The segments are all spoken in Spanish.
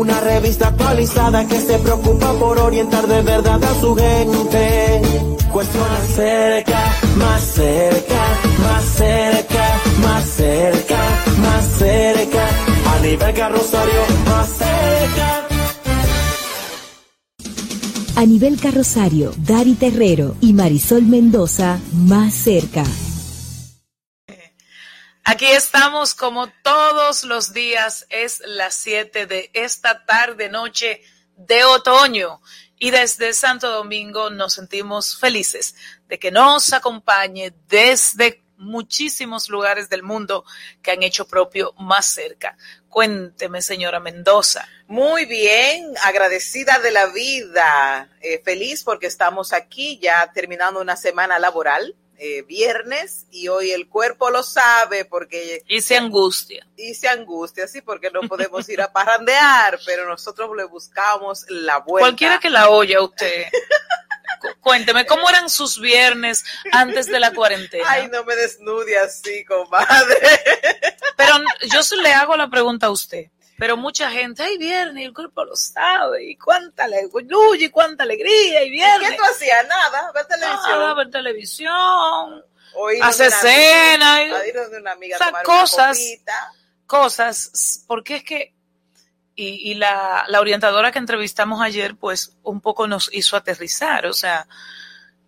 Una revista actualizada que se preocupa por orientar de verdad a su gente. Cuestiona cerca, más cerca, más cerca, más cerca, más cerca. A nivel carrosario, más cerca. A nivel carrosario, Dari Terrero y Marisol Mendoza más cerca. Aquí estamos como todos los días, es las 7 de esta tarde, noche de otoño. Y desde Santo Domingo nos sentimos felices de que nos acompañe desde muchísimos lugares del mundo que han hecho propio más cerca. Cuénteme, señora Mendoza. Muy bien, agradecida de la vida, eh, feliz porque estamos aquí ya terminando una semana laboral eh, viernes y hoy el cuerpo lo sabe porque... Y se angustia. Y se angustia, sí, porque no podemos ir a parrandear, pero nosotros le buscamos la vuelta. Cualquiera que la oye a usted. Cuénteme, ¿cómo eran sus viernes antes de la cuarentena? Ay, no me desnude así, comadre. Pero yo le hago la pregunta a usted pero mucha gente, ay, viernes, el cuerpo lo sabe, y cuánta alegría, y cuánta alegría, y viernes. ¿Qué tú hacías? Nada, ver televisión. Nada, ver televisión, hace cena, y, o sea, cosas, cosas, porque es que, y, y la, la orientadora que entrevistamos ayer, pues, un poco nos hizo aterrizar, o sea,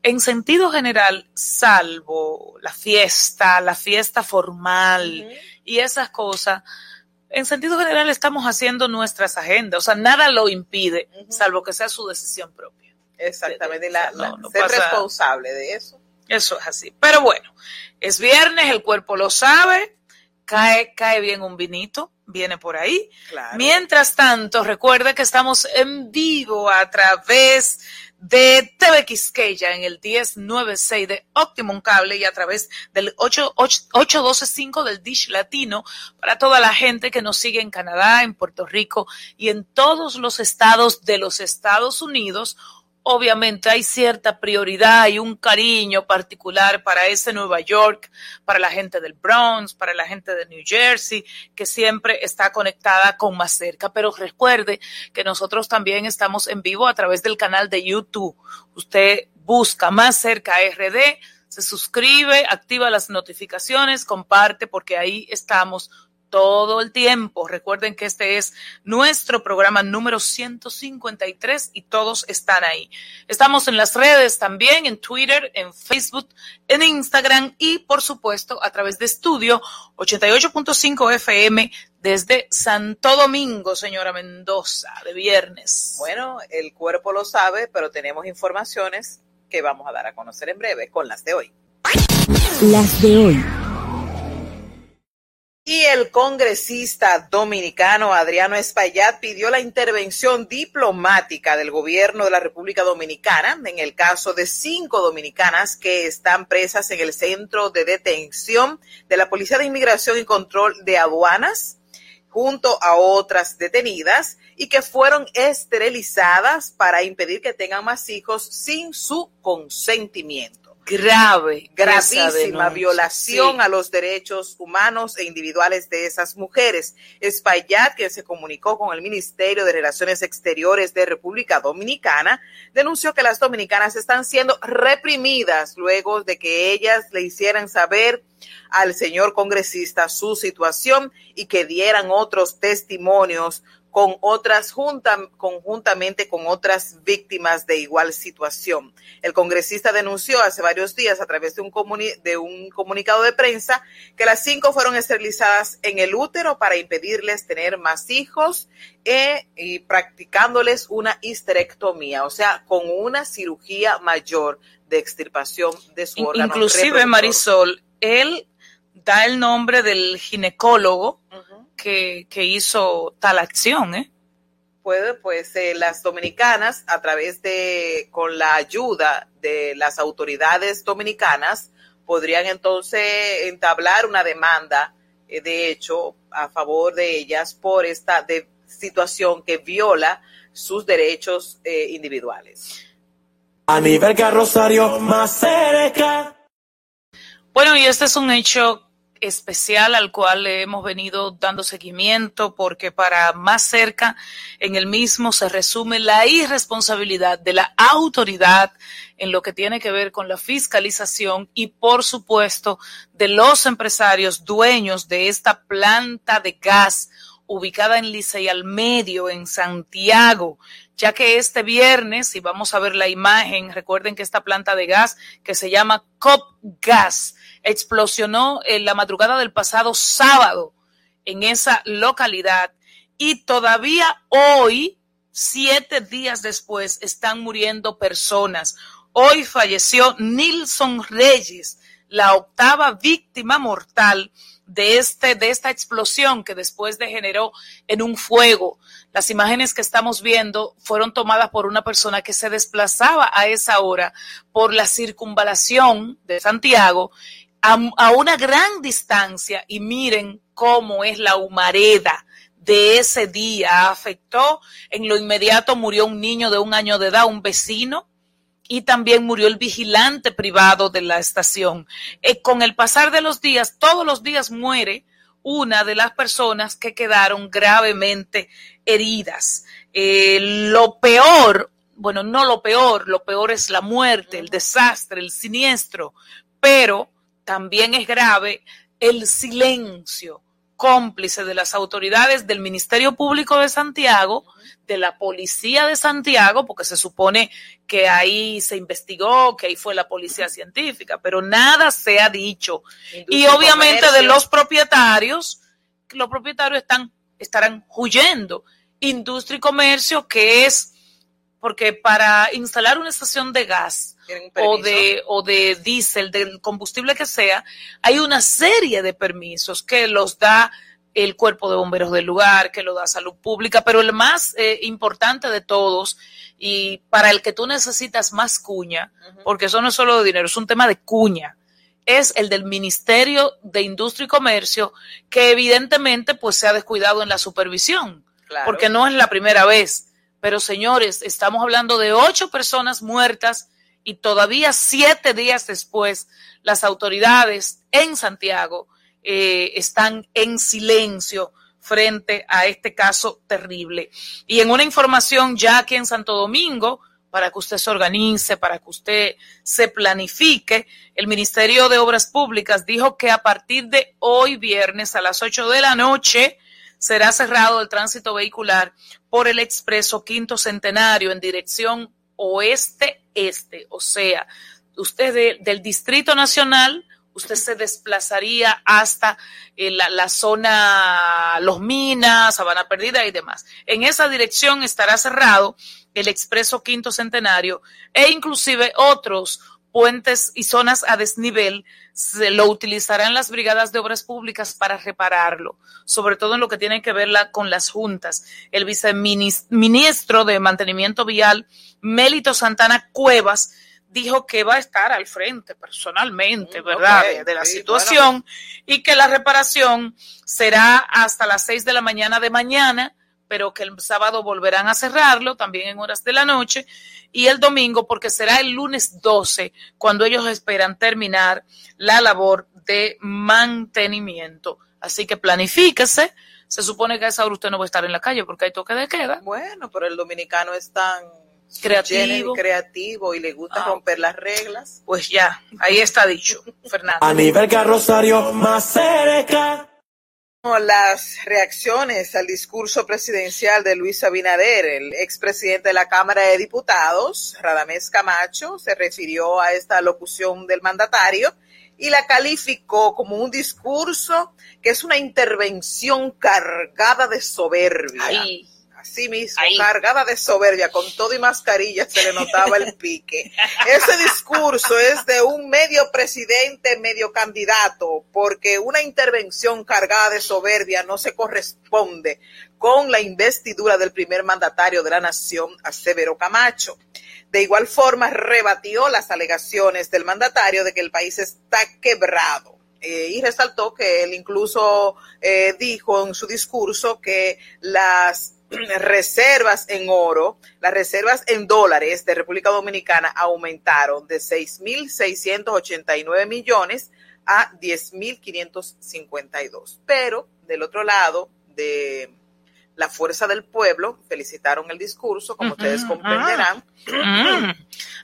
en sentido general, salvo la fiesta, la fiesta formal y esas cosas, en sentido general estamos haciendo nuestras agendas, o sea, nada lo impide, salvo que sea su decisión propia. Exactamente, la, ser responsable de eso. Eso es así. Pero bueno, es viernes, el cuerpo lo sabe, cae, cae bien un vinito, viene por ahí. Mientras tanto, recuerde que estamos en vivo a través de TV Quisqueya en el 1096 de Optimum Cable y a través del 8125 del Dish Latino para toda la gente que nos sigue en Canadá, en Puerto Rico y en todos los estados de los Estados Unidos obviamente hay cierta prioridad y un cariño particular para ese Nueva York, para la gente del Bronx, para la gente de New Jersey, que siempre está conectada con más cerca. Pero recuerde que nosotros también estamos en vivo a través del canal de YouTube. Usted busca más cerca RD, se suscribe, activa las notificaciones, comparte, porque ahí estamos todo el tiempo. Recuerden que este es nuestro programa número 153 y todos están ahí. Estamos en las redes también, en Twitter, en Facebook, en Instagram y por supuesto a través de estudio 88.5 FM desde Santo Domingo, señora Mendoza, de viernes. Bueno, el cuerpo lo sabe, pero tenemos informaciones que vamos a dar a conocer en breve con las de hoy. Las de hoy. Y el congresista dominicano Adriano Espaillat pidió la intervención diplomática del gobierno de la República Dominicana en el caso de cinco dominicanas que están presas en el centro de detención de la Policía de Inmigración y Control de Aduanas junto a otras detenidas y que fueron esterilizadas para impedir que tengan más hijos sin su consentimiento grave, gravísima violación a los derechos humanos e individuales de esas mujeres. Espaillat, que se comunicó con el Ministerio de Relaciones Exteriores de República Dominicana, denunció que las dominicanas están siendo reprimidas luego de que ellas le hicieran saber al señor congresista su situación y que dieran otros testimonios con otras conjuntamente con otras víctimas de igual situación. El congresista denunció hace varios días a través de un, de un comunicado de prensa que las cinco fueron esterilizadas en el útero para impedirles tener más hijos e, y practicándoles una histerectomía, o sea, con una cirugía mayor de extirpación de su órgano. Inclusive, Marisol, él da el nombre del ginecólogo que, que, hizo tal acción, ¿eh? Puede, pues eh, las dominicanas, a través de, con la ayuda de las autoridades dominicanas, podrían entonces entablar una demanda, eh, de hecho, a favor de ellas por esta de, situación que viola sus derechos eh, individuales. A nivel carrosario más cerca. Bueno, y este es un hecho especial al cual le hemos venido dando seguimiento porque para más cerca en el mismo se resume la irresponsabilidad de la autoridad en lo que tiene que ver con la fiscalización y por supuesto de los empresarios dueños de esta planta de gas ubicada en Licey al medio, en Santiago, ya que este viernes, si vamos a ver la imagen, recuerden que esta planta de gas que se llama COP Gas explosionó en la madrugada del pasado sábado en esa localidad y todavía hoy, siete días después, están muriendo personas. Hoy falleció Nilson Reyes, la octava víctima mortal de, este, de esta explosión que después degeneró en un fuego. Las imágenes que estamos viendo fueron tomadas por una persona que se desplazaba a esa hora por la circunvalación de Santiago a, una gran distancia y miren cómo es la humareda de ese día. Afectó, en lo inmediato murió un niño de un año de edad, un vecino, y también murió el vigilante privado de la estación. Eh, con el pasar de los días, todos los días muere una de las personas que quedaron gravemente heridas. Eh, lo peor, bueno, no lo peor, lo peor es la muerte, el desastre, el siniestro, pero también es grave el silencio cómplice de las autoridades del Ministerio Público de Santiago, de la Policía de Santiago, porque se supone que ahí se investigó, que ahí fue la Policía Científica, pero nada se ha dicho. y obviamente de los propietarios, los propietarios están, estarán huyendo. Industria y comercio, que es, porque para instalar una estación de gas, o de, o de diésel, del combustible que sea, hay una serie de permisos que los da el cuerpo de bomberos del lugar, que lo da salud pública, pero el más eh, importante de todos y para el que tú necesitas más cuña, porque eso no es solo de dinero, es un tema de cuña, es el del Ministerio de Industria y Comercio, que evidentemente pues se ha descuidado en la supervisión, porque no es la primera vez. Pero señores, estamos hablando de ocho personas muertas y todavía siete días después las autoridades en Santiago eh, están en silencio frente a este caso terrible. Y en una información ya aquí en Santo Domingo, para que usted se organice, para que usted se planifique, el Ministerio de Obras Públicas dijo que a partir de hoy viernes a las 8 de la noche será cerrado el tránsito vehicular por el expreso Quinto Centenario en dirección oeste-este, o sea, usted del Distrito Nacional, usted se desplazaría hasta eh, la, la, zona Los Minas, Sabana Perdida y demás. En esa dirección estará cerrado el expreso Quinto Centenario e inclusive otros puentes y zonas a desnivel se lo utilizarán las brigadas de obras públicas para repararlo, sobre todo en lo que tiene que ver la, con las juntas. El viceministro de Mantenimiento Vial, Mélito Santana Cuevas, dijo que va a estar al frente personalmente, mm, ¿verdad?, de, la situación y que la reparación será hasta las seis de la mañana de mañana, pero que el sábado volverán a cerrarlo, también en horas de la noche, y el domingo, porque será el lunes 12, cuando ellos esperan terminar la labor de mantenimiento. Así que planifíquese. Se supone que a esa hora usted no va a estar en la calle porque hay toque de queda. Bueno, pero el dominicano es tan creativo, creativo y le gusta ah. romper las reglas. Pues ya, ahí está dicho, Fernando. A nivel carrosario más cerca. Las reacciones al discurso presidencial de Luis Abinader, el expresidente de la Cámara de Diputados, Radamés Camacho, se refirió a esta locución del mandatario y la calificó como un discurso que es una intervención cargada de soberbia. Así mismo, cargada de soberbia, con todo y mascarilla se le notaba el pique. Ese discurso es de un medio presidente, medio candidato, porque una intervención cargada de soberbia no se corresponde con la investidura del primer mandatario de la nación, Severo Camacho. De igual forma, rebatió las alegaciones del mandatario de que el país está quebrado. Eh, y resaltó que él incluso eh, dijo en su discurso que las reservas en oro, las reservas en dólares de República Dominicana aumentaron de 6.689 millones a 10.552. Pero del otro lado, de la fuerza del pueblo, felicitaron el discurso, como ustedes comprenderán. Ah.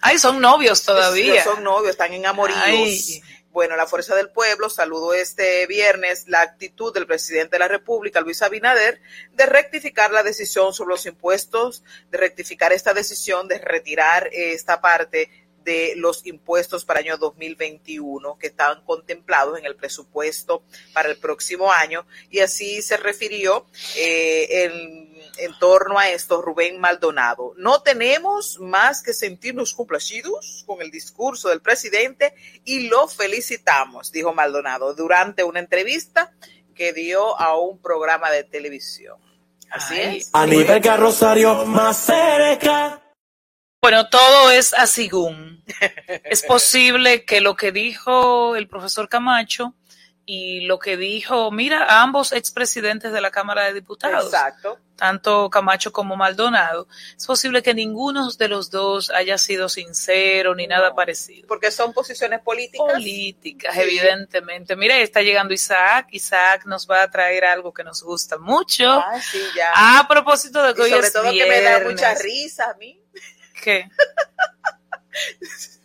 Ay, son novios todavía. son novios, están en amoríos. Bueno, la Fuerza del Pueblo saludó este viernes la actitud del presidente de la República, Luis Abinader, de rectificar la decisión sobre los impuestos, de rectificar esta decisión de retirar esta parte de los impuestos para el año 2021 que estaban contemplados en el presupuesto para el próximo año. Y así se refirió eh, en, en, torno a esto Rubén Maldonado. No tenemos más que sentirnos complacidos con el discurso del presidente y lo felicitamos, dijo Maldonado durante una entrevista que dio a un programa de televisión. Así es. A nivel Rosario más cerca. Bueno, todo es así. es posible que lo que dijo el profesor Camacho y lo que dijo, mira, ambos expresidentes de la Cámara de Diputados, Exacto. tanto Camacho como Maldonado, es posible que ninguno de los dos haya sido sincero ni nada parecido. Porque son posiciones políticas. Políticas, evidentemente. Mira, está llegando Isaac. Isaac nos va a traer algo que nos gusta mucho. Ah, sí, ya. A propósito de que hoy sobre todo que me da mucha risa a mí. ¿Qué?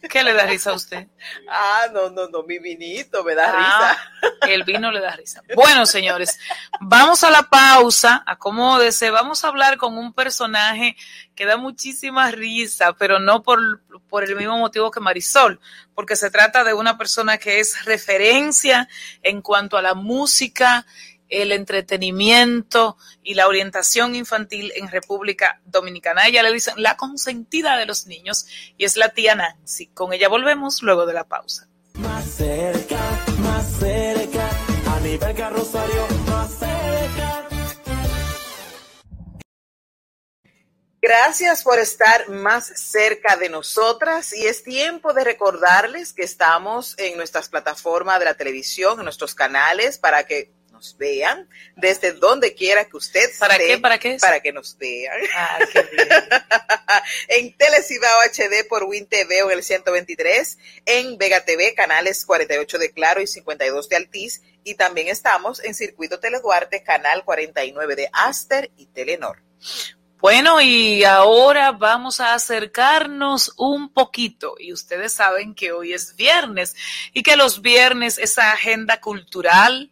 ¿Qué le da risa a usted? Ah, no, no, no, mi vinito me da ah, risa. El vino le da risa. Bueno, señores, vamos a la pausa, acomódese, vamos a hablar con un personaje que da muchísima risa, pero no por, por el mismo motivo que Marisol, porque se trata de una persona que es referencia en cuanto a la música el entretenimiento y la orientación infantil en República Dominicana. ella le dicen la consentida de los niños y es la tía Nancy. Con ella volvemos luego de la pausa. Más cerca, más cerca, a nivel Rosario, más cerca. Gracias por estar más cerca de nosotras y es tiempo de recordarles que estamos en nuestras plataformas de la televisión, en nuestros canales, para que vean desde donde quiera que usted ¿Para qué? ¿Para qué? Para que nos vean. Ah, en Telecibao HD por Win TV o en el 123, en Vega TV, canales 48 de Claro y 52 de Altiz, y también estamos en Circuito Teleduarte, canal 49 de Aster y Telenor. Bueno, y ahora vamos a acercarnos un poquito. Y ustedes saben que hoy es viernes y que los viernes esa agenda cultural,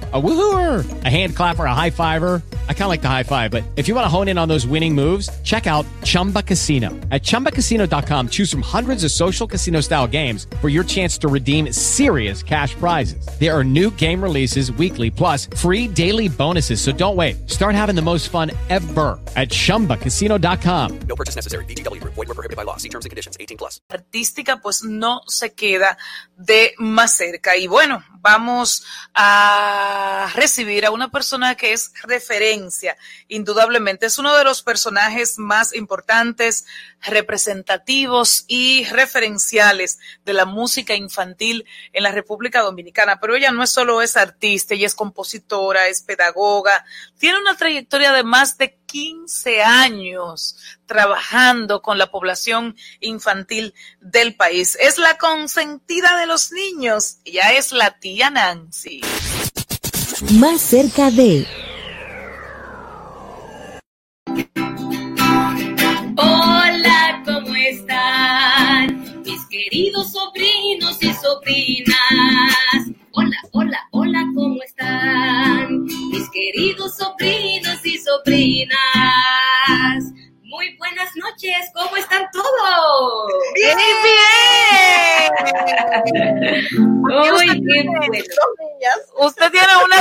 A woohooer, a hand clapper, a high fiver. I kind of like the high five, but if you want to hone in on those winning moves, check out Chumba Casino. At ChumbaCasino.com, choose from hundreds of social casino style games for your chance to redeem serious cash prizes. There are new game releases weekly, plus free daily bonuses. So don't wait. Start having the most fun ever at ChumbaCasino.com. No purchase necessary. BGW. Void were prohibited by law. See terms and conditions. 18 plus. Artística, pues no se queda de más cerca. Y bueno, vamos a recibir a una persona que es referencia, indudablemente. Es uno de los personajes más importantes, representativos y referenciales de la música infantil en la República Dominicana. Pero ella no es solo es artista, ella es compositora, es pedagoga, tiene una trayectoria de más de 15 años trabajando con la población infantil del país. Es la consentida de los niños. Ya es la tía Nancy. Más cerca de...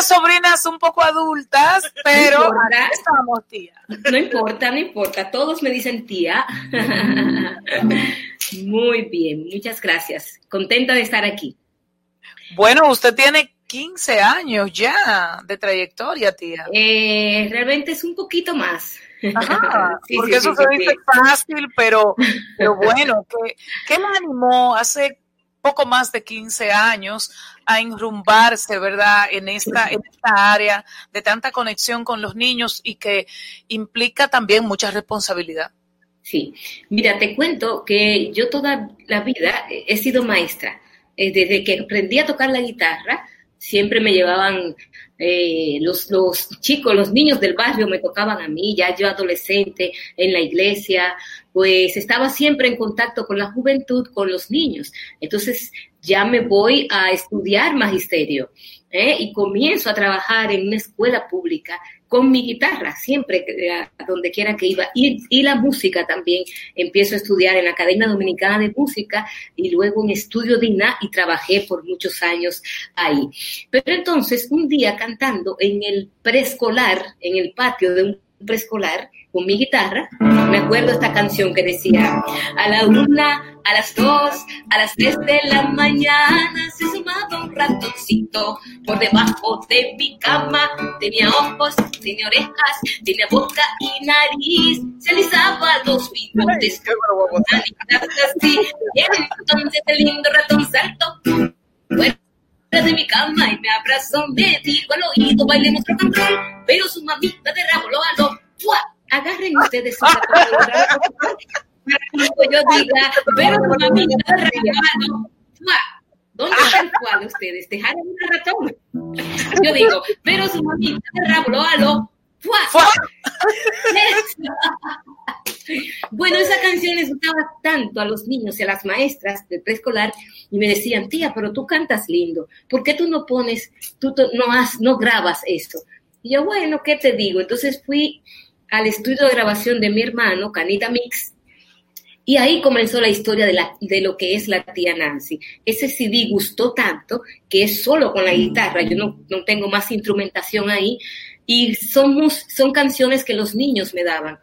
unas sobrinas un poco adultas, pero No estamos, tía. No importa, no importa, todos me dicen tía. Muy bien, muchas gracias. Contenta de estar aquí. Bueno, usted tiene 15 años ya de trayectoria, tía. Eh, realmente es un poquito más. Ajá, Sí, porque sí, eso sí, se dice fácil, pero, pero bueno, ¿qué, ¿qué me animó hace poco más de 15 años a enrumbarse, verdad, en esta, en esta área de tanta conexión con los niños y que implica también mucha responsabilidad? Sí, mira, te cuento que yo toda la vida he sido maestra. Eh, Desde que aprendí a tocar la guitarra, siempre me llevaban eh, los, los chicos, los niños del barrio me tocaban a mí, ya yo adolescente en la iglesia, pues estaba siempre en contacto con la juventud, con los niños. Entonces ya me voy a estudiar magisterio ¿eh? y comienzo a trabajar en una escuela pública con mi guitarra, siempre, a donde quiera que iba. Y, y la música también. Empiezo a estudiar en la Academia Dominicana de Música y luego en Estudio Dina y trabajé por muchos años ahí. Pero entonces, un día cantando en el preescolar, en el patio de un preescolar, con mi guitarra, me acuerdo esta canción que decía, a la una, a las dos, a las tres de la mañana se sumaba un ratoncito por debajo de mi cama, tenía ojos, tenía orejas, tenía boca y nariz, se alisaba los bigotes, así, y entonces el lindo ratón saltó fuera de mi cama y me abrazó, me dijo al oído, bailemos rock and pero su mamita de rabo lo aló, agarren ustedes para que yo diga, pero su mamita de rabo ¡fua! ¿Dónde está el cual ustedes? ¿Dejaron un ratón? Yo digo, pero su mamita de rabo lo aló, ¡fua! ¡Fua! Bueno, esa canción les gustaba tanto a los niños y a las maestras del preescolar y me decían, tía, pero tú cantas lindo, ¿por qué tú no pones, tú no, has, no grabas esto? Y yo, bueno, ¿qué te digo? Entonces fui al estudio de grabación de mi hermano, Canita Mix, y ahí comenzó la historia de, la, de lo que es la tía Nancy. Ese CD gustó tanto que es solo con la guitarra, yo no, no tengo más instrumentación ahí, y somos, son canciones que los niños me daban.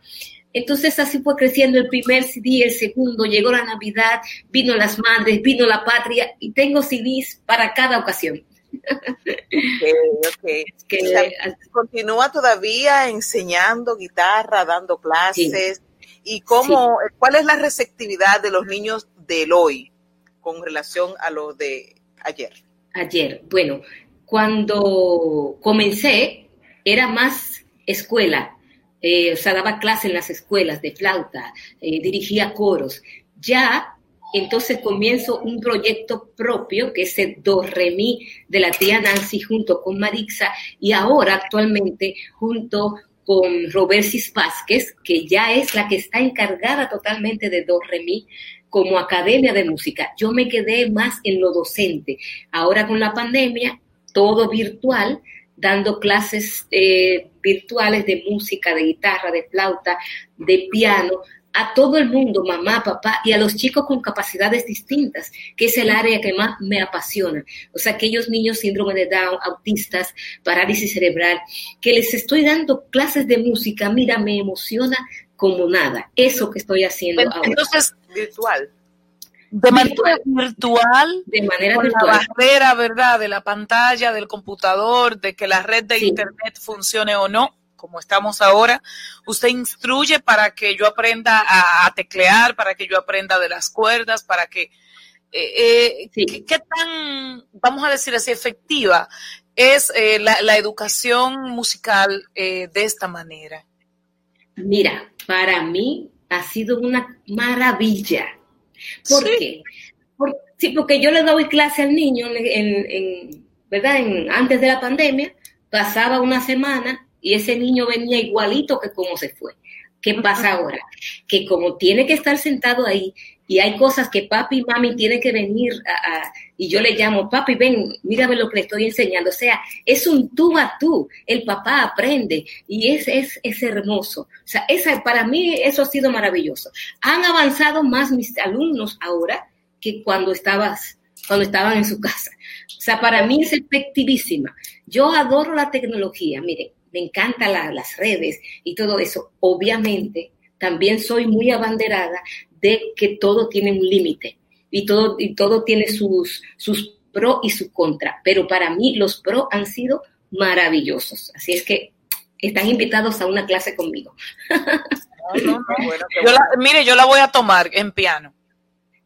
Entonces así fue creciendo el primer CD, el segundo, llegó la Navidad, vino las madres, vino la patria y tengo CDs para cada ocasión. Ok, ok. Que, O sea, continúa todavía enseñando guitarra, dando clases. ¿Y cómo, cuál es la receptividad de los niños del hoy con relación a lo de ayer? ayer, bueno, cuando comencé era más escuela, eh, o sea, daba clase en las escuelas de flauta, eh, dirigía coros. Ya entonces comienzo un proyecto propio que es el Do Re Mi de la tía Nancy junto con Marixa y ahora actualmente junto con Robersis Vázquez, que ya es la que está encargada totalmente de Do Re Mi como academia de música. Yo me quedé más en lo docente. Ahora con la pandemia, todo virtual, dando clases eh, virtuales de música, de guitarra, de flauta, de piano, a todo el mundo, mamá, papá, y a los chicos con capacidades distintas, que es el área que más me apasiona. O sea, aquellos niños síndrome de Down, autistas, parálisis cerebral, que les estoy dando clases de música, mira, me emociona como nada. Eso que estoy haciendo ahora. Entonces, Virtual. De manera virtual, De manera con la virtual. barrera, ¿verdad?, de la pantalla, del computador, de que la red de Sí. internet funcione o no, como estamos ahora, usted instruye para que yo aprenda a, a teclear, para que yo aprenda de las cuerdas, para que... eh, eh, Sí. ¿qué, qué tan, vamos a decir así, efectiva es eh, la, la educación musical eh, de esta manera? Mira, para mí ha sido una maravilla. ¿Por qué? sí, porque yo le doy clase al niño en, ¿verdad? En, antes de la pandemia, pasaba una semana y ese niño venía igualito que como se fue. ¿Qué pasa ahora? Que como tiene que estar sentado ahí y hay cosas que papi y mami tienen que venir a, y yo le llamo, papi, ven, mírame lo que le estoy enseñando. O sea, es un tú a tú. El papá aprende y es, es, es hermoso. O sea, esa, para mí eso ha sido maravilloso. Han avanzado más mis alumnos ahora que cuando estabas, cuando estaban en su casa. O sea, para mí es efectivísima. Yo adoro la tecnología. Mire, me encantan las redes y todo eso. Obviamente, también soy muy abanderada de que todo tiene un límite y todo, y todo tiene sus, sus pro y su contra. Pero para mí los pro han sido maravillosos. Así es que están invitados a una clase conmigo. mire, yo la voy a tomar en piano.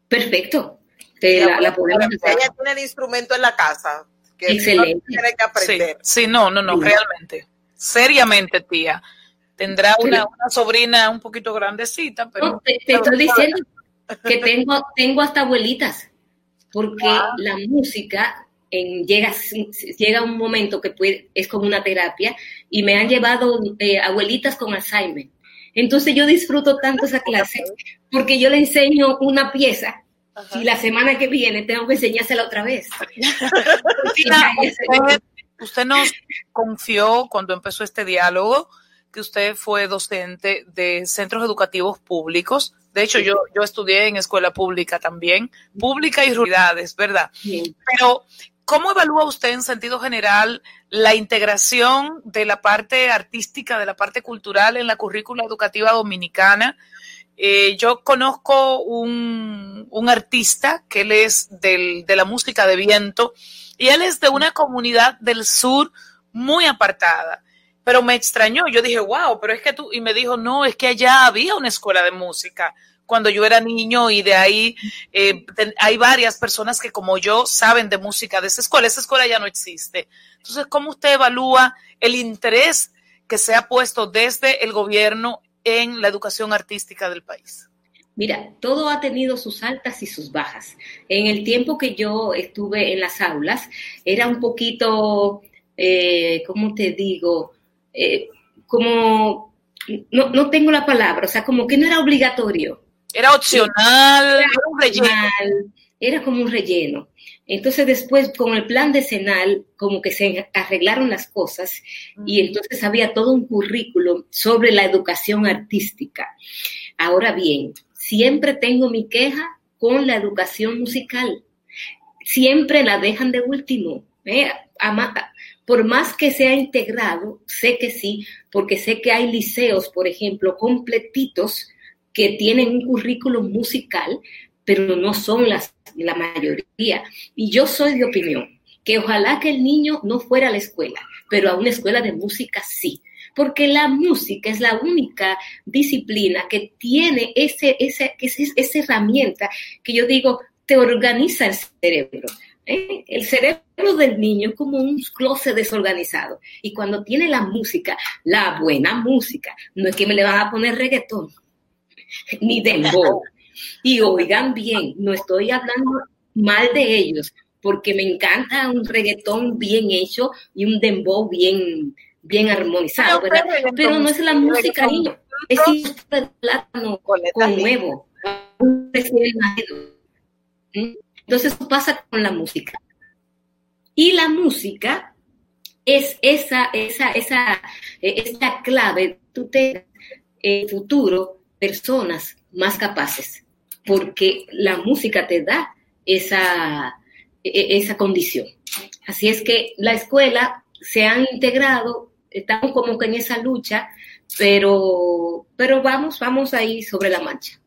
Perfecto. la, podemos Ella tiene el instrumento en la casa. Excelente. tiene que aprender. Sí, no, no, no, realmente. Seriamente, tía. Tendrá una, sobrina un poquito grandecita, pero... te, estoy diciendo que tengo, tengo hasta abuelitas, porque la música en, llega, llega un momento que puede, es como una terapia y me han llevado eh, abuelitas con Alzheimer. Entonces yo disfruto tanto esa clase porque yo le enseño una pieza y la semana que viene tengo que enseñársela otra vez. usted nos confió cuando empezó este diálogo que usted fue docente de centros educativos públicos. De hecho, yo, yo estudié en escuela pública también, pública y ruralidades, ¿verdad? Pero, ¿cómo evalúa usted en sentido general la integración de la parte artística, de la parte cultural en la currícula educativa dominicana? Eh, yo conozco un, un, artista que él es del, de la música de viento y él es de una comunidad del sur muy apartada pero me extrañó. Yo dije, wow, pero es que tú, y me dijo, no, es que allá había una escuela de música cuando yo era niño y de ahí eh, hay varias personas que como yo saben de música de esa escuela. Esa escuela ya no existe. Entonces, ¿cómo usted evalúa el interés que se ha puesto desde el gobierno en la educación artística del país? Mira, todo ha tenido sus altas y sus bajas. En el tiempo que yo estuve en las aulas, era un poquito, eh, ¿cómo te digo? Eh, como, no, no tengo la palabra, o sea, como que no era obligatorio. Era opcional, era, un relleno. era como un relleno. Entonces después con el plan decenal como que se arreglaron las cosas y entonces había todo un currículo sobre la educación artística. Ahora bien, siempre tengo mi queja con la educación musical. Siempre la dejan de último. ¿eh? por más que sea integrado, sé que sí, porque sé que hay liceos, por ejemplo, completitos que tienen un currículum musical, pero no son las, la mayoría. Y yo soy de opinión que ojalá que el niño no fuera a la escuela, pero a una escuela de música sí, porque la música es la única disciplina que tiene ese, ese, esa herramienta que yo digo, te organiza el cerebro. ¿eh? El cerebro del niño es como un closet desorganizado. Y cuando tiene la música, la buena música, no es que me le van a poner reggaetón, ni dembow. Y oigan bien, no estoy hablando mal de ellos, porque me encanta un reggaetón bien hecho y un dembow bien, bien armonizado, Pero no es la música, niño. Es de plátano con huevo, entonces pasa con la música. Y la música es esa, esa, esa, eh, esa clave, tú te en futuro personas más capaces, porque la música te da esa, e, e, esa condición. Así es que la escuela se han integrado, estamos como que en esa lucha, pero, pero vamos, vamos ahí sobre la mancha.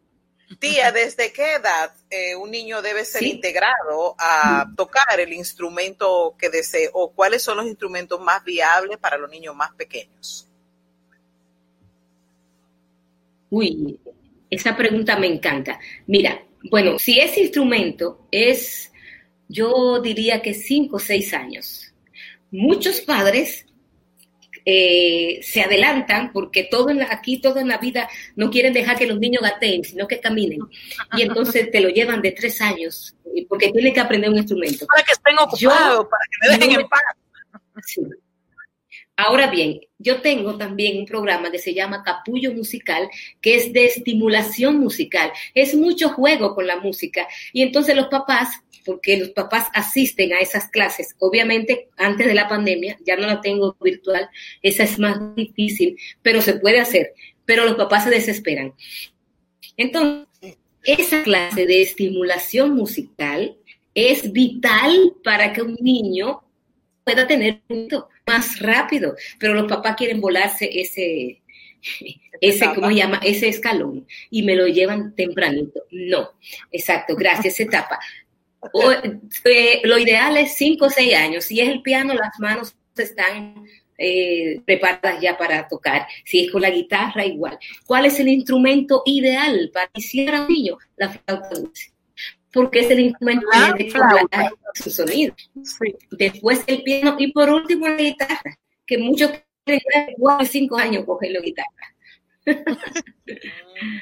Tía, ¿desde qué edad eh, un niño debe ser integrado a tocar el instrumento que desee o cuáles son los instrumentos más viables para los niños más pequeños? Uy, esa pregunta me encanta. Mira, bueno, si ese instrumento es, yo diría que cinco o seis años. Muchos padres eh, se adelantan porque todo en aquí, todo en la vida, no quieren dejar que los niños gateen, sino que caminen. Y entonces te lo llevan de tres años porque tienen que aprender un instrumento. Para que estén ocupados, para que me dejen en paz. Sí. Ahora bien, yo tengo también un programa que se llama Capullo Musical, que es de estimulación musical. Es mucho juego con la música. Y entonces los papás, porque los papás asisten a esas clases, obviamente antes de la pandemia, ya no la tengo virtual, esa es más difícil, pero se puede hacer. Pero los papás se desesperan. Entonces, esa clase de estimulación musical es vital para que un niño pueda tener un más rápido, pero los papás quieren volarse ese, ese, ¿cómo llama? Ese escalón y me lo llevan tempranito. No, exacto, gracias, etapa. Eh, lo ideal es cinco o seis años. Si es el piano, las manos están eh, preparadas ya para tocar. Si es con la guitarra, igual. ¿Cuál es el instrumento ideal para iniciar a un niño? La flauta dulce porque es el instrumento que su sonido. Después el piano y por último la guitarra, que muchos tienen cuatro o cinco años cogen la guitarra. Mm,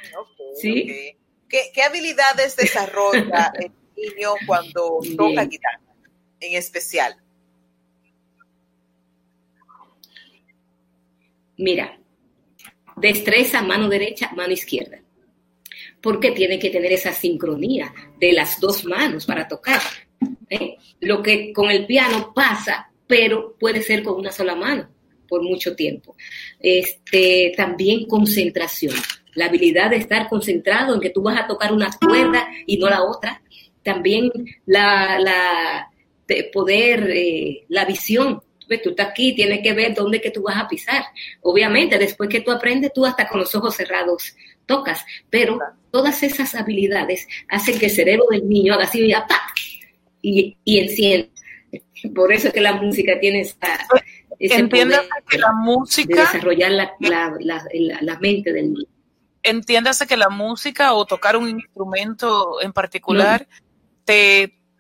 ¿Sí? ¿Qué, habilidades desarrolla el niño cuando toca guitarra, en especial? Mira, destreza mano derecha, mano izquierda porque tiene que tener esa sincronía de las dos manos para tocar. ¿eh? Lo que con el piano pasa, pero puede ser con una sola mano por mucho tiempo. Este, también concentración, la habilidad de estar concentrado en que tú vas a tocar una cuerda y no la otra. También la, de poder, eh, la visión, tú estás aquí, tienes que ver dónde que tú vas a pisar. Obviamente, después que tú aprendes, tú hasta con los ojos cerrados tocas, pero todas esas habilidades hacen que el cerebro del niño haga así y, y encienda. Por eso es que la música tiene esa, poder que la música de desarrollar la, la, la, mente del niño. Entiéndase que la música o tocar un instrumento en particular te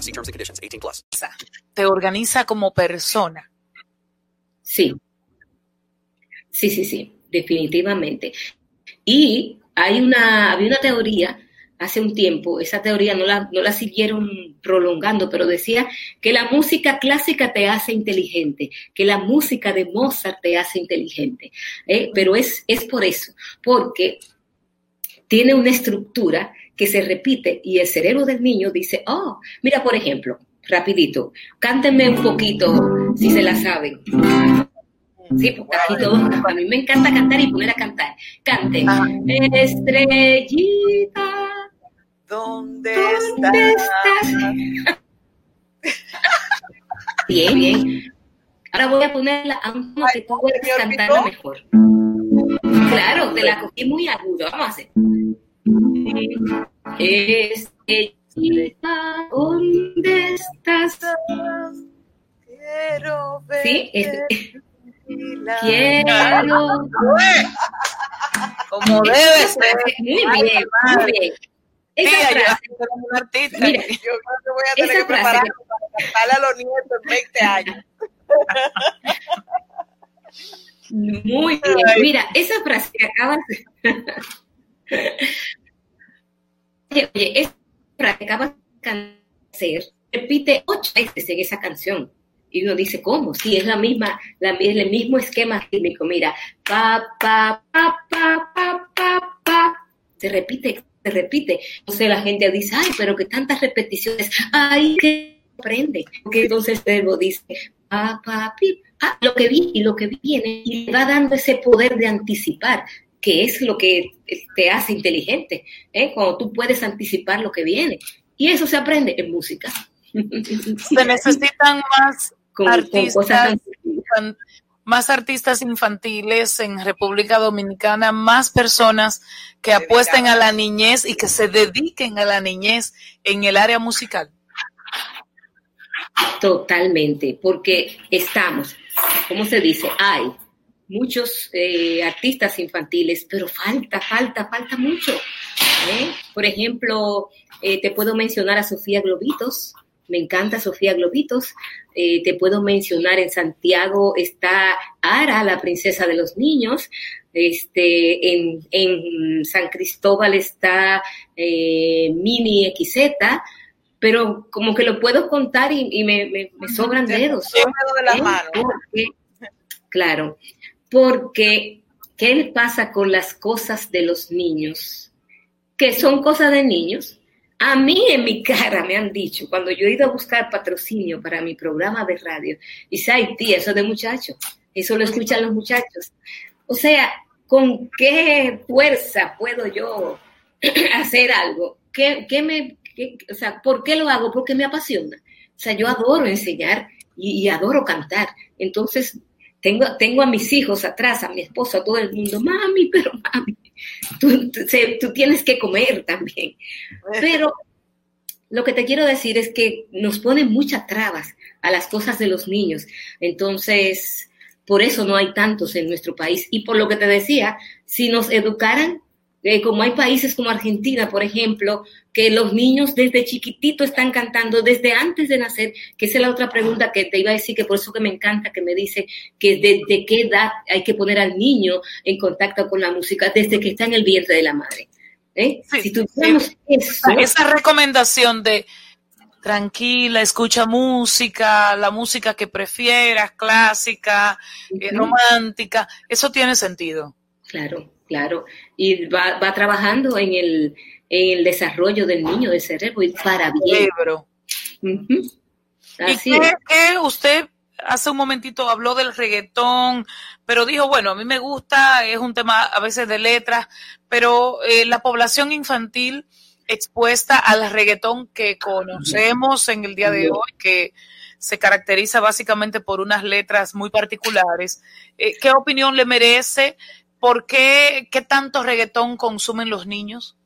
See terms and conditions 18 plus. Te organiza como persona. Sí. Sí, sí, sí. Definitivamente. Y hay una, había una teoría hace un tiempo, esa teoría no la, no la siguieron prolongando, pero decía que la música clásica te hace inteligente, que la música de Mozart te hace inteligente. ¿eh? Pero es, es por eso, porque tiene una estructura que se repite y el cerebro del niño dice, oh, mira, por ejemplo, rapidito, cántenme un poquito si se la saben. Sí, porque aquí todos, a mí me encanta cantar y poner a cantar. Canten, estrellita, ¿Dónde, estás? bien, bien. Ahora voy a ponerla a un tono que tú puedas cantarla mejor. Claro, te la cogí muy agudo. Vamos a hacer. Estrellita, ¿dónde estás? Quiero ver. Sí, este. Quiero. Como debe ser. Muy bien, muy bien. Esa frase, yo soy un artista. Mira, yo creo que voy a tener que preparar frase para cantarle a los nietos en 20 años. Muy bien. Mira, esa frase que acabas de... Oye, esa que acabas de hacer, repite ocho veces en esa canción. Y uno dice, ¿cómo? Si es la misma, la, es el mismo esquema rítmico. Mira, pa, pa, pa, pa, pa, pa, pa. Se repite, se repite. Entonces la gente dice, ay, pero que tantas repeticiones. Ay, que aprende. Porque entonces cerebro dice, pa, pa, pi, ah, lo que vi y lo que viene. Y va dando ese poder de anticipar que es lo que te hace inteligente, ¿eh? cuando tú puedes anticipar lo que viene. Y eso se aprende en música. Se necesitan más Con- con artistas, cosas más artistas infantiles en República Dominicana, más personas que apuesten a la niñez y que se dediquen a la niñez en el área musical? Totalmente, porque estamos, ¿cómo se dice? Hay muchos eh, artistas infantiles, pero falta, falta, falta mucho. ¿eh? Por ejemplo, eh, te puedo mencionar a Sofía Globitos, me encanta Sofía Globitos. te puedo mencionar en Santiago está Ara, la princesa de los niños. Este, en, en San Cristóbal está Mini XZ pero como que lo puedo contar y, me, sobran dedos. De claro, porque ¿qué pasa con las cosas de los niños? Que son cosas de niños. A mí en mi cara me han dicho, cuando yo he ido a buscar patrocinio para mi programa de radio, dice, ay tía, eso de muchachos, eso lo escuchan los muchachos. O sea, ¿con qué fuerza puedo yo hacer algo? ¿Qué, qué me, o sea, ¿por qué lo hago? Porque me apasiona. O sea, yo adoro enseñar y, adoro cantar. Entonces, tengo, tengo a mis hijos atrás, a mi esposo, a todo el mundo, mami, pero mami, tú, tú tienes que comer también. Pero lo que te quiero decir es que nos ponen muchas trabas a las cosas de los niños. Entonces, por eso no hay tantos en nuestro país. Y por lo que te decía, si nos educaran eh, como hay países como Argentina, por ejemplo, que los niños desde chiquitito están cantando, desde antes de nacer, que esa es la otra pregunta que te iba a decir, que por eso que me encanta que me dice que desde qué edad hay que poner al niño en contacto con la música, desde que está en el vientre de la madre. ¿eh? si esa recomendación de tranquila, escucha música, la música que prefieras, clásica, eh, romántica, eso tiene sentido. Claro, claro. Y va, va trabajando en el, en el desarrollo del niño, del cerebro, y para bien. Así ¿Y qué, usted hace un momentito habló del reggaetón, pero dijo, bueno, a mí me gusta, es un tema a veces de letras, pero eh, la población infantil expuesta al reggaetón que conocemos en el día de hoy, que se caracteriza básicamente por unas letras muy particulares. Eh, ¿Qué opinión le merece? ¿Por qué, qué tanto reggaetón consumen los niños?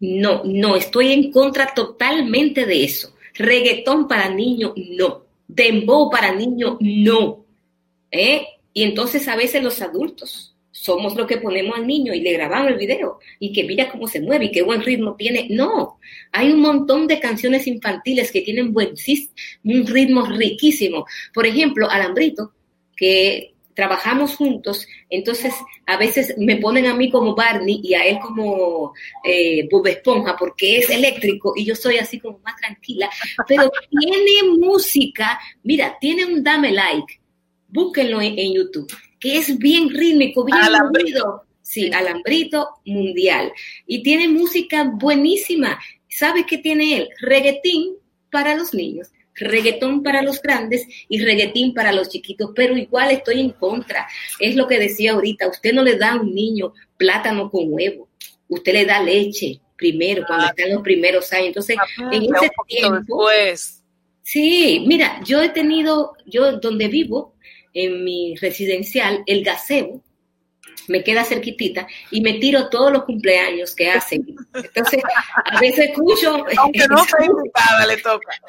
No, no, estoy en contra totalmente de eso. Reggaetón para niños, no. Dembow para niños, no. ¿Eh? Y entonces a veces los adultos somos los que ponemos al niño y le grabamos el video y que mira cómo se mueve y qué buen ritmo tiene. No, hay un montón de canciones infantiles que tienen buen, un ritmo riquísimo. Por ejemplo, Alambrito, que trabajamos juntos, entonces a veces me ponen a mí como Barney y a él como eh, Bob Esponja porque es eléctrico y yo soy así como más tranquila, pero tiene música, mira, tiene un dame like, búsquenlo en, YouTube, que es bien rítmico, bien alambrito. Sí, alambrito mundial. Y tiene música buenísima. ¿Sabes qué tiene él? Reggaetín para los niños reggaetón para los grandes y reggaetín para los chiquitos, pero igual estoy en contra. Es lo que decía ahorita, usted no le da a un niño plátano con huevo, usted le da leche primero, cuando está en los primeros años. Entonces, en ese tiempo... Sí, mira, yo he tenido, yo donde vivo, en mi residencial, el gazebo, me queda cerquitita y me tiro todos los cumpleaños que hacen. Entonces, a veces escucho. Aunque no sea invitada, le toca.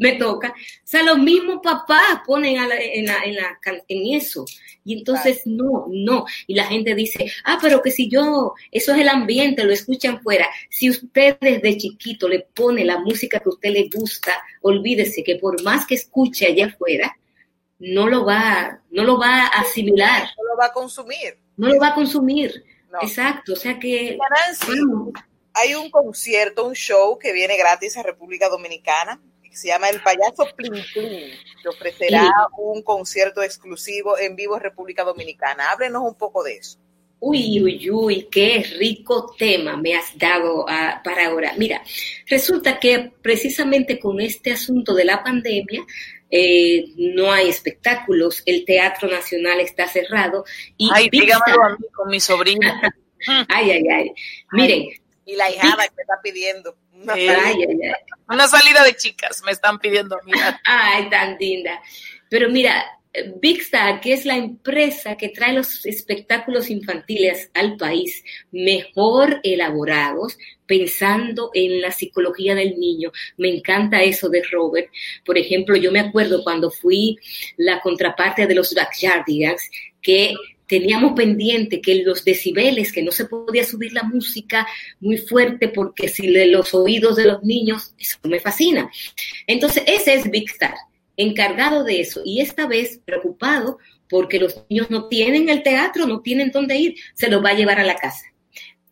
me toca. O sea, los mismos papás ponen en, la, en, la, en eso. Y entonces, no, no. Y la gente dice, ah, pero que si yo, eso es el ambiente, lo escuchan fuera. Si usted desde chiquito le pone la música que a usted le gusta, olvídese que por más que escuche allá afuera, no lo va, no lo va a asimilar. No lo va a consumir no lo va a consumir. Exacto, o sea que... hay un concierto, un show que viene gratis a República Dominicana, que se llama El Payaso Plin Plin, que ofrecerá un concierto exclusivo en vivo en República Dominicana. Háblenos un poco de eso. Uy, uy, uy, qué rico tema me has dado ah, para ahora. Mira, resulta que precisamente con este asunto de la pandemia, eh, no hay espectáculos, el Teatro Nacional está cerrado. Y ay, dígamelo a mí con mi sobrina. ay, ay, ay. Miren. y la hijada que está pidiendo. Una salida de chicas me están pidiendo. Mira. Ay, tan linda. Pero mira, Big Star, que es la empresa que trae los espectáculos infantiles al país mejor elaborados, pensando en la psicología del niño. Me encanta eso de Robert. Por ejemplo, yo me acuerdo cuando fui la contraparte de los Backyardigans, que teníamos pendiente que los decibeles, que no se podía subir la música muy fuerte porque si los oídos de los niños, eso me fascina. Entonces, ese es Big Star, encargado de eso y esta vez preocupado porque los niños no tienen el teatro, no tienen dónde ir, se los va a llevar a la casa.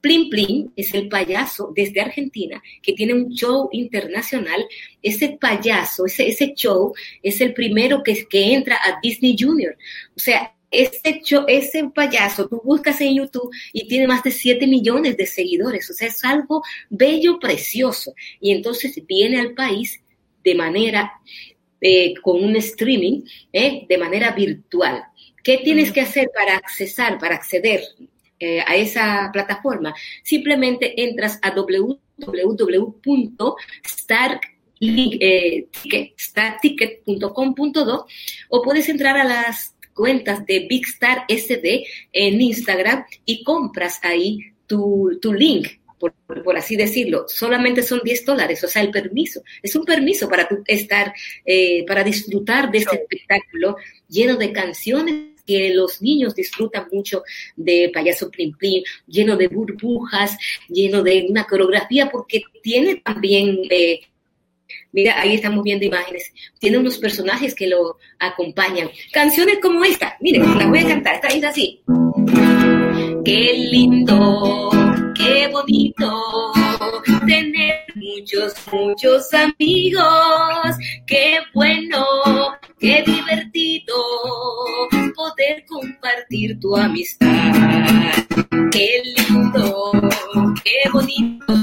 Plim Plim es el payaso desde Argentina que tiene un show internacional. Ese payaso, ese, ese show es el primero que, que entra a Disney Junior. O sea, ese, ese payaso, tú buscas en YouTube y tiene más de 7 millones de seguidores, o sea, es algo bello, precioso. Y entonces viene al país de manera, eh, con un streaming, eh, de manera virtual. ¿Qué tienes que hacer para accesar, para acceder eh, a esa plataforma? Simplemente entras a www.starticket.com.do o puedes entrar a las cuentas de Big Star SD en Instagram y compras ahí tu, link, por, así decirlo. Solamente son 10 dólares, o sea, el permiso. Es un permiso para estar, eh, para disfrutar de este espectáculo lleno de canciones los niños disfrutan mucho de Payaso Plim Plim, lleno de burbujas, lleno de una coreografía, porque tiene también eh, Mira, ahí estamos viendo imágenes. Tiene unos personajes que lo acompañan. Canciones como esta. Miren, la voy a cantar. Está ahí así. Qué lindo, qué bonito tener muchos, muchos amigos. Qué bueno, qué divertido compartir tu amistad. Qué lindo, qué bonito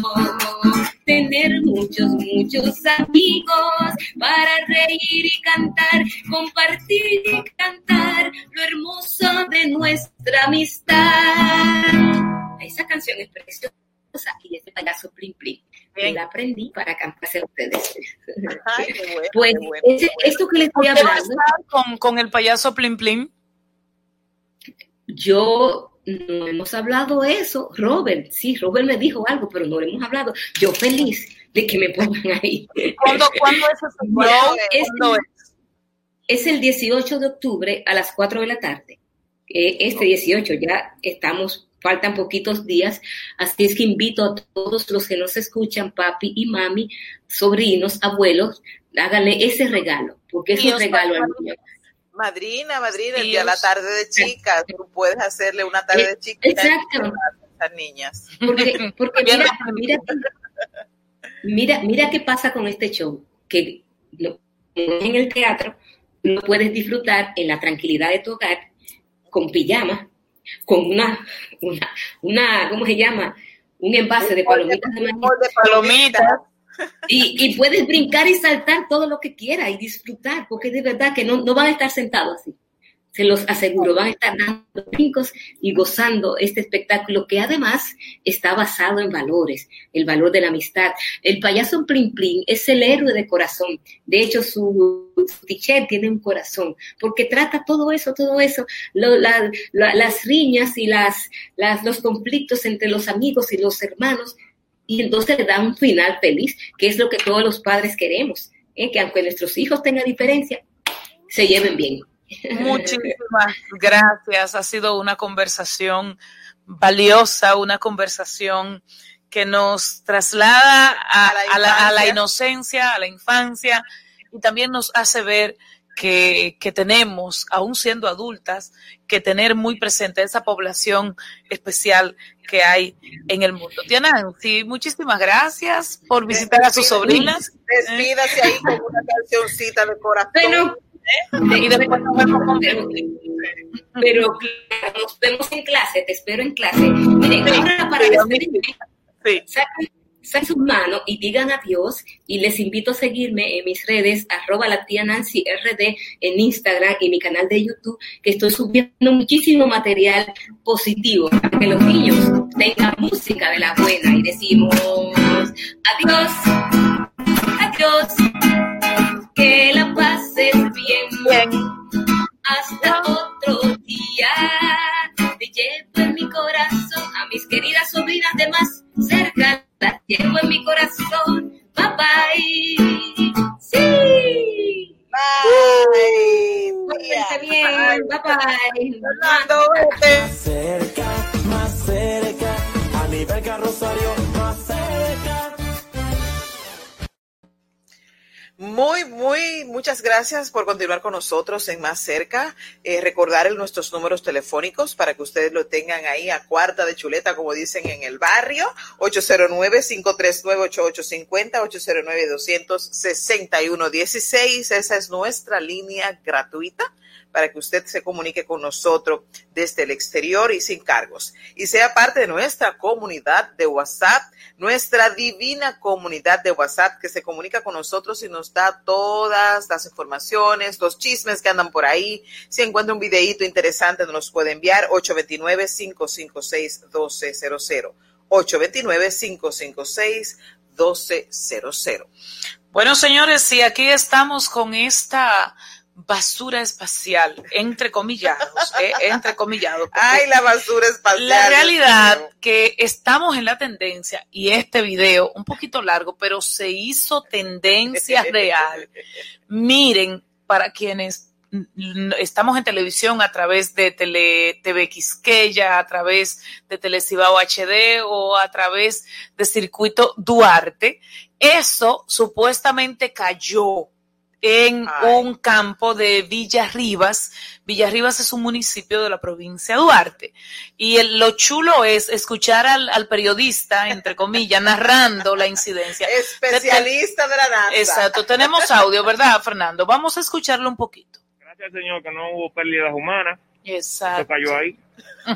tener muchos, muchos amigos para reír y cantar, compartir y cantar lo hermoso de nuestra amistad. Esa canción es preciosa y este payaso Plim Plim. Me la aprendí para cantarse a ustedes. pues esto que les voy hablando. Con, con el payaso Plim Plim? Yo no hemos hablado eso. Robert, sí, Robert me dijo algo, pero no hemos hablado. Yo feliz de que me pongan ahí. ¿Cuándo, ¿cuándo es ese es, es, el 18 de octubre a las 4 de la tarde. Eh, este 18 ya estamos, faltan poquitos días, así es que invito a todos los que nos escuchan, papi y mami, sobrinos, abuelos, háganle ese regalo, porque es un regalo al niño madrina, madrina, el día de la tarde de chicas, tú puedes hacerle una tarde de chicas Exacto. a esas niñas. Porque, porque mira, mira, mira, mira qué pasa con este show, que en el teatro no puedes disfrutar en la tranquilidad de tu hogar con pijama, con una, una, una ¿cómo se llama? Un envase de palomitas de, de palomitas y, puedes brincar y saltar todo lo que quieras y disfrutar, porque de verdad que no, no van a estar sentados así. Se los aseguro, van a estar dando brincos y gozando este espectáculo que además está basado en valores, el valor de la amistad. El payaso Plim Plim es el héroe de corazón. De hecho, su, su tiene un corazón, porque trata todo eso, todo eso, las riñas y las, los conflictos entre los amigos y los hermanos y entonces le da un final feliz, que es lo que todos los padres queremos, ¿eh? que aunque nuestros hijos tengan diferencia, se lleven bien. Muchísimas gracias. Ha sido una conversación valiosa, una conversación que nos traslada a, la, inocencia, a la infancia y también nos hace ver que, que, tenemos, aún siendo adultas, que tener muy presente esa población especial que hay en el mundo. Diana, sí, muchísimas gracias por visitar a sus sobrinas. Despídase ahí con una cancioncita de corazón. Bueno, ¿eh? y después nos vemos con pero, nos vemos en clase, te espero en clase. Miren, ahora para sí, Alzad sus manos y digan adiós y les invito a seguirme en mis redes arroba la tía Nancy RD en Instagram y mi canal de YouTube que estoy subiendo muchísimo material positivo para que los niños tengan música de la buena y decimos adiós, adiós, que la pases bien. bien. Hasta otro día te llevo en mi corazón a mis queridas sobrinas de más cerca. Bye bye. Sí. Bye. Cuídense bien. Bye bye. Cerca, más cerca, a nivel carrosario, Muy, muy, muchas gracias por continuar con nosotros en Más Cerca. Eh, recordar nuestros números telefónicos para que ustedes lo tengan ahí a cuarta de chuleta, como dicen en el barrio. 809-539-8850, 809-261-16. Esa es nuestra línea gratuita para que usted se comunique con nosotros desde el exterior y sin cargos. Y sea parte de nuestra comunidad de WhatsApp, nuestra divina comunidad de WhatsApp que se comunica con nosotros y nos da todas las informaciones, los chismes que andan por ahí. Si encuentra un videíto interesante, nos puede enviar 829-556-1200. 829-556-1200. Bueno, señores, sí, aquí estamos con esta basura espacial, entre comillados, ¿eh? entre comillados. porque Ay, la basura espacial. La realidad que estamos en la tendencia y este video, un poquito largo, pero se hizo tendencia real. Miren, para quienes estamos en televisión a través de Tele, TV Quisqueya, a través de Telecibao HD o a través de Circuito Duarte, eso supuestamente cayó en Ay. un campo de Villarribas. Villarribas es un municipio de la provincia de Duarte. Y el- lo chulo es escuchar al, al periodista, entre comillas, narrando la incidencia. Especialista de la NASA. Exacto, tenemos audio, ¿verdad, Fernando? Vamos a escucharlo un poquito. Gracias, Señor, que no hubo pérdidas humanas. Exacto. cayó ahí.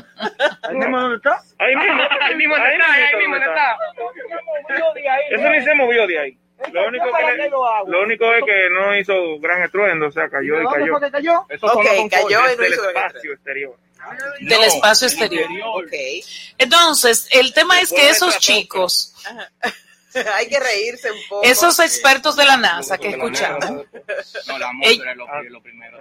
¿Ahí mismo dónde está? Ahí mismo, ahí mismo está, ahí mismo está. Eso ni se movió de ahí. Lo único, que le- lo único es que no hizo gran estruendo, o sea, cayó y ¿Dónde cayó. cayó? Eso Ok, sonó con cayó y no hizo el gran espacio exterior. Del espacio exterior. Ok. Entonces, el tema es que esos chicos, Hay que reírse un poco. esos expertos de la NASA que escuchamos, No, la atmósfera es lo, lo primero.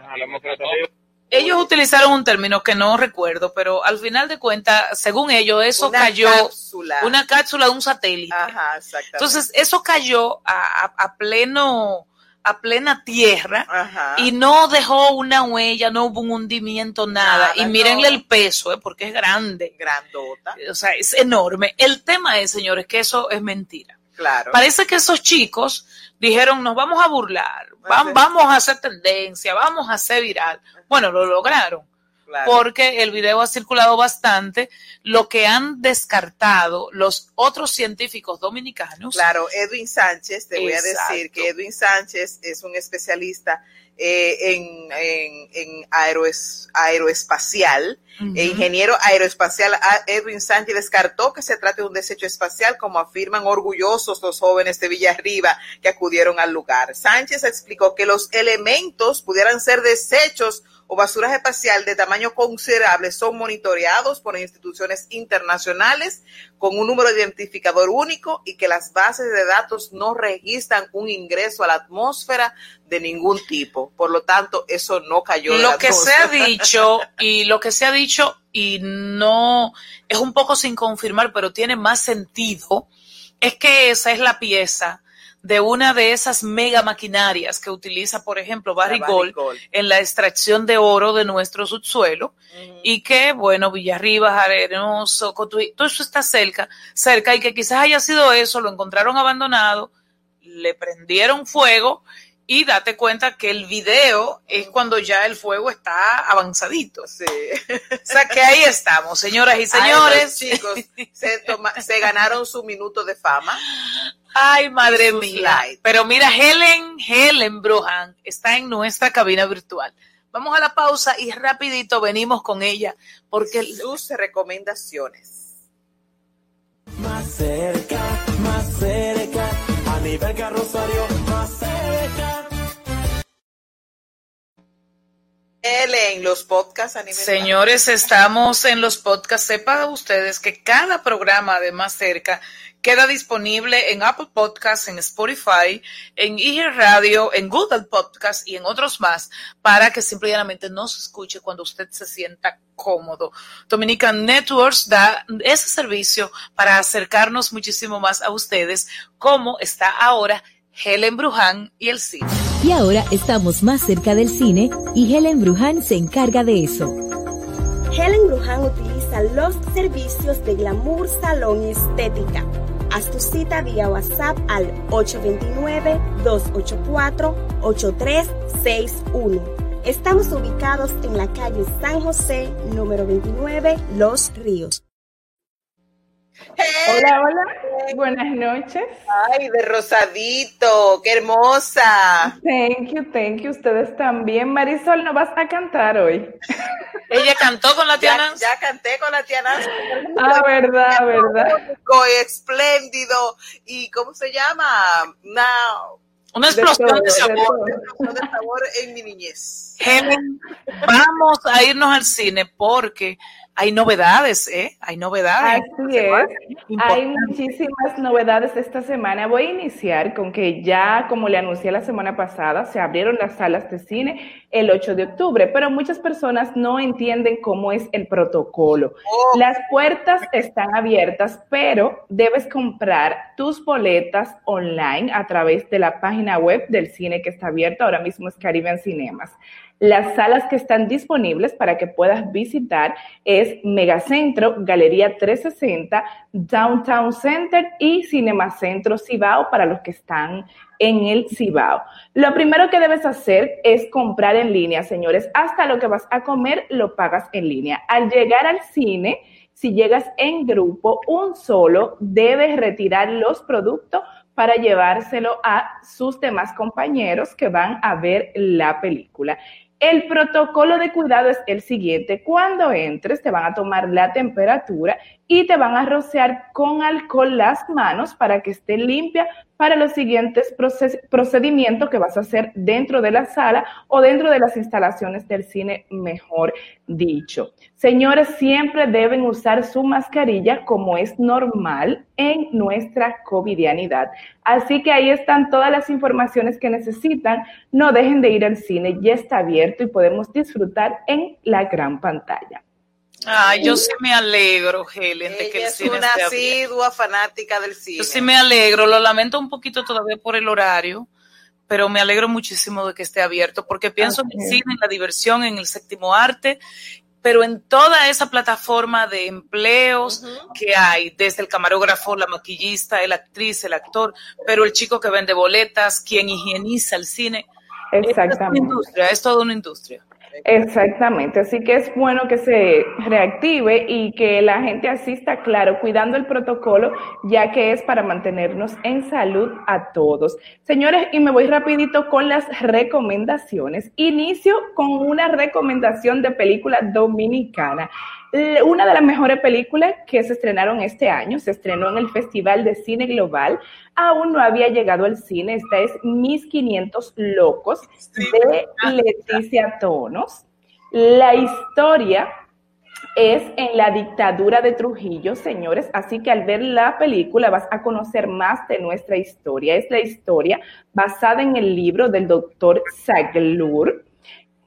Ellos utilizaron un término que no recuerdo, pero al final de cuentas, según ellos, eso Una cayó, cápsula. una cápsula de un satélite. Ajá, exactamente. Entonces, eso cayó a, a- a pleno, a plena tierra Ajá. y no dejó una huella, no hubo un hundimiento, nada. Nada, y mírenle no. el peso, ¿eh? porque es grande. grandota. O sea, es enorme. El tema es, señores, que eso es mentira. Claro. Parece que esos chicos dijeron, nos vamos a burlar, va- Ajá. vamos a hacer tendencia, vamos a hacer viral. Bueno, lo lograron claro. porque el video ha circulado bastante. Lo que han descartado los otros científicos dominicanos. Claro, Edwin Sánchez, te voy a decir que Edwin Sánchez es un especialista eh, en, en, en aeroes- aeroespacial, e ingeniero aeroespacial. A- Edwin Sánchez descartó que se trate de un desecho espacial, como afirman orgullosos los jóvenes de Villarriba que acudieron al lugar. Sánchez explicó que los elementos pudieran ser desechos o basuras espacial de tamaño considerable son monitoreados por instituciones internacionales con un número de identificador único y que las bases de datos no registran un ingreso a la atmósfera de ningún tipo. Por lo tanto, eso no cayó. en la Lo que se ha dicho y lo que se ha dicho y no es un poco sin confirmar, pero tiene más sentido, es que esa es la pieza de una de esas mega maquinarias que utiliza, por ejemplo, Barry Gold Gold. en la extracción de oro de nuestro subsuelo y que, bueno, Villarribas, Arenoso, Cotuí, todo eso está cerca, cerca y que quizás haya sido eso, lo encontraron abandonado, le prendieron fuego y date cuenta que el video es cuando ya el fuego está avanzadito. Sí. O sea que ahí estamos, señoras y señores. chicos se, toma- se ganaron su minuto de fama. Ay, madre sus mía. Pero mira, Helen, Helen Brujan está en nuestra cabina virtual. Vamos a la pausa y rapidito venimos con ella porque Sus recomendaciones. Más cerca, más cerca, a nivel carrosario, más cerca. Ellen, los podcasts a nivel Señores, estamos en los podcasts. Sepan ustedes que cada programa de Más Cerca queda disponible en Apple Podcasts, en Spotify, en IG Radio, en Google Podcasts y en otros más para que simplemente nos escuche cuando usted se sienta cómodo. Dominican Networks da ese servicio para acercarnos muchísimo más a ustedes, como está ahora Helen Bruján y el cine. Y ahora estamos más cerca del cine y Helen Bruján se encarga de eso. Helen Bruján utiliza los servicios de Glamour Salón y Estética. Haz tu cita vía WhatsApp al 829-284-8361. Estamos ubicados en la calle San José, número 29, Los Ríos. Hola, hola. Buenas noches. Ay, de rosadito, qué hermosa. Thank you, thank you. Ustedes también. Marisol, ¿no vas a cantar hoy? Ella cantó con la tía Ya, ya canté con la tía Nancy. Ah, verdad, verdad. Espléndido. ¿Y cómo se llama? Now. Una explosión todo, de de sabor. todo. Explosión de sabor en mi niñez. Helen, vamos a irnos al cine porque hay novedades, ¿eh? Hay novedades. Así es. Hay muchísimas novedades esta semana. Voy a iniciar con que ya, como le anuncié la semana pasada, se abrieron las salas de cine el 8 de octubre, pero muchas personas no entienden cómo es el protocolo. Las puertas están abiertas, pero debes comprar tus boletas online a través de la página web del cine que está abierto. Ahora mismo es Caribbean Cinemas. Las salas que están disponibles para que puedas visitar es Megacentro, Galería 360, Downtown Center y Cinemacentro Cibao para los que están en el Cibao. Lo primero que debes hacer es comprar en línea, señores. Hasta lo que vas a comer lo pagas en línea. Al llegar al cine, si llegas en grupo, un solo debe retirar los productos para llevárselo a sus demás compañeros que van a ver la película. El protocolo de cuidado es el siguiente. Cuando entres, te van a tomar la temperatura y te van a rociar con alcohol las manos para que esté limpia para los siguientes procedimientos que vas a hacer dentro de la sala o dentro de las instalaciones del cine, mejor dicho. Señores, siempre deben usar su mascarilla como es normal en nuestra covidianidad. Así que ahí están todas las informaciones que necesitan. No dejen de ir al cine, ya está abierto y podemos disfrutar en la gran pantalla. Ay, yo sí me alegro, Helen, de que el es cine una esté abierto. asidua fanática del cine. Yo sí me alegro, lo lamento un poquito todavía por el horario, pero me alegro muchísimo de que esté abierto, porque pienso en el es. cine, en la diversión, en el séptimo arte, pero en toda esa plataforma de empleos que hay, desde el camarógrafo, la maquillista, la actriz, el actor, pero el chico que vende boletas, quien higieniza el cine. Es una Exactamente. industria, es toda una industria. Exactamente, así que es bueno que se reactive y que la gente asista, claro, cuidando el protocolo, ya que es para mantenernos en salud a todos. Señores, y me voy rapidito con las recomendaciones. Inicio con una recomendación de película dominicana. Una de las mejores películas que se estrenaron este año, se estrenó en el Festival de Cine Global, aún no había llegado al cine, esta es Mis 500 Locos de Leticia Tonos. La historia es en la dictadura de Trujillo, señores, así que al ver la película vas a conocer más de nuestra historia. Es la historia basada en el libro del doctor Saglur,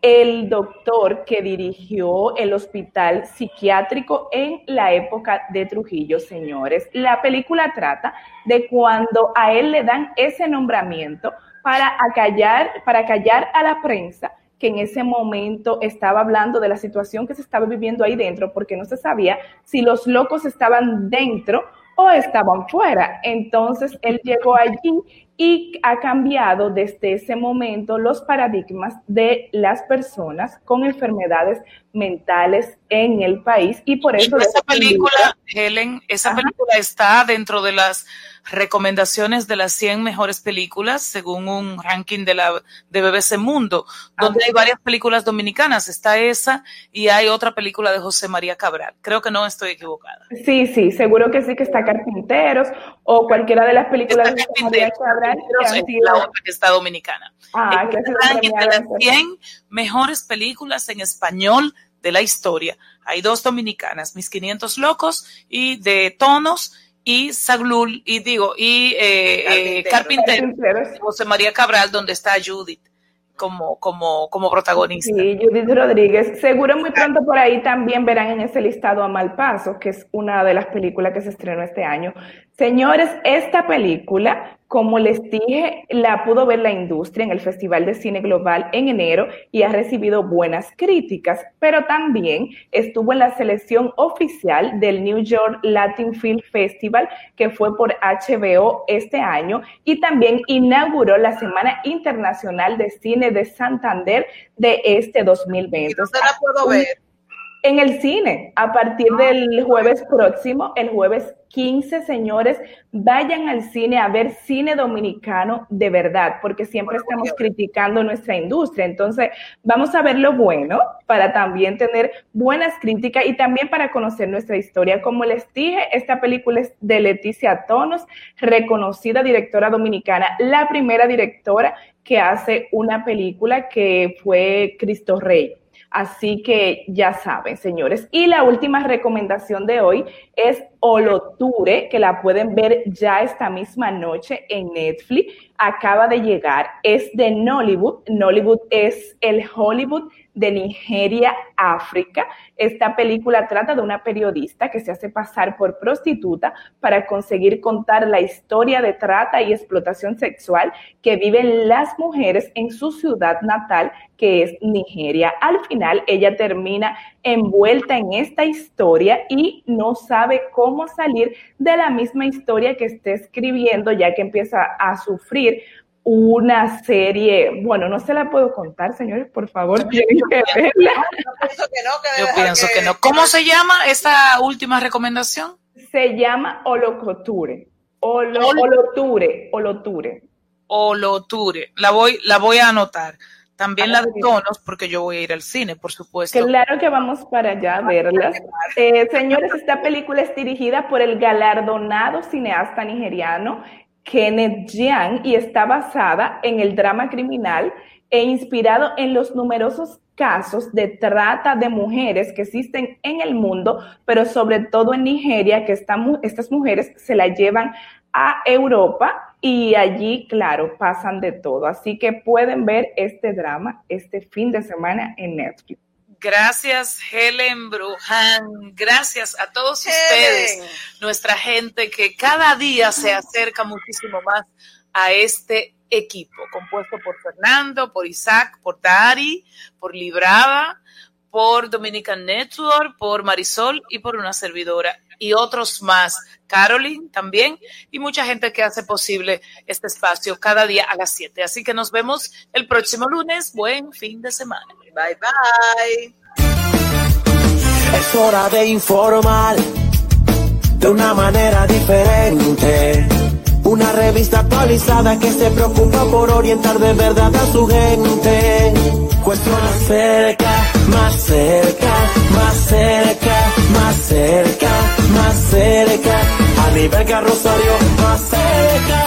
el doctor que dirigió el hospital psiquiátrico en la época de Trujillo, señores. La película trata de cuando a él le dan ese nombramiento para acallar, para callar a la prensa que en ese momento estaba hablando de la situación que se estaba viviendo ahí dentro, porque no se sabía si los locos estaban dentro o estaban fuera. Entonces él llegó allí y ha cambiado desde ese momento los paradigmas de las personas con enfermedades mentales en el país y por eso esa película, Helen, esa película está dentro de las recomendaciones de las 100 mejores películas según un ranking de la de BBC Mundo, donde hay varias películas dominicanas, está esa y hay otra película de José María Cabral. Creo que no estoy equivocada. Sí, sí, seguro que sí que está Carpinteros o cualquiera de las películas de José María Cabral sido- la otra que está dominicana. Ah, ranking de premiada las 100 mejores películas en español de la historia. Hay dos dominicanas, Mis 500 Locos y de Tonos, y Saglul, y digo, y eh, Carpintero, José María Cabral, donde está Judith como, como, como protagonista. Sí, Judith Rodríguez. Seguro muy pronto por ahí también verán en ese listado a Malpaso, que es una de las películas que se estrenó este año. Señores, esta película, como les dije, la pudo ver la industria en el Festival de Cine Global en enero y ha recibido buenas críticas, pero también estuvo en la selección oficial del New York Latin Film Festival, que fue por HBO este año, y también inauguró la Semana Internacional de Cine de Santander de este 2020. ¿Dónde la puedo ver? En el cine, a partir del jueves próximo, el jueves 15, señores, vayan al cine a ver cine dominicano de verdad, porque siempre estamos criticando nuestra industria. Entonces, vamos a ver lo bueno para también tener buenas críticas y también para conocer nuestra historia. Como les dije, esta película es de Leticia Tonos, reconocida directora dominicana, la primera directora que hace una película que fue Cristo Rey. Así que ya saben, señores. Y la última recomendación de hoy es Oloture, que la pueden ver ya esta misma noche en Netflix. Acaba de llegar. Es de Nollywood. Nollywood es el Hollywood de Nigeria, África. Esta película trata de una periodista que se hace pasar por prostituta para conseguir contar la historia de trata y explotación sexual que viven las mujeres en su ciudad natal, que es Nigeria. Al final, ella termina envuelta en esta historia y no sabe cómo salir de la misma historia que está escribiendo, ya que empieza a sufrir una serie, bueno, no se la puedo contar, señores, por favor, tienen que verla. Yo pienso que no. ¿Cómo se llama esta última recomendación? Se llama Holocoture. Oloture, Oloture. Oloture. La voy, la voy a anotar. También la de tonos, porque yo voy a ir al cine, por supuesto. Claro que vamos para allá a verla. Eh, señores, esta película es dirigida por el galardonado cineasta nigeriano Kenneth Jiang y está basada en el drama criminal e inspirado en los numerosos casos de trata de mujeres que existen en el mundo, pero sobre todo en Nigeria, que estas mujeres se la llevan a Europa y allí, claro, pasan de todo. Así que pueden ver este drama este fin de semana en Netflix. Gracias, Helen Brujan. Gracias a todos ustedes, nuestra gente que cada día se acerca muchísimo más a este equipo, compuesto por Fernando, por Isaac, por Dari, por Librada, por Dominican Network, por Marisol y por una servidora y otros más. Caroline también y mucha gente que hace posible este espacio cada día a las 7. Así que nos vemos el próximo lunes. Buen fin de semana. Bye bye. Es hora de informar de una manera diferente. Una revista actualizada que se preocupa por orientar de verdad a su gente. Cuestión más cerca, más cerca, más cerca, más cerca, más cerca. A nivel carrosario, más cerca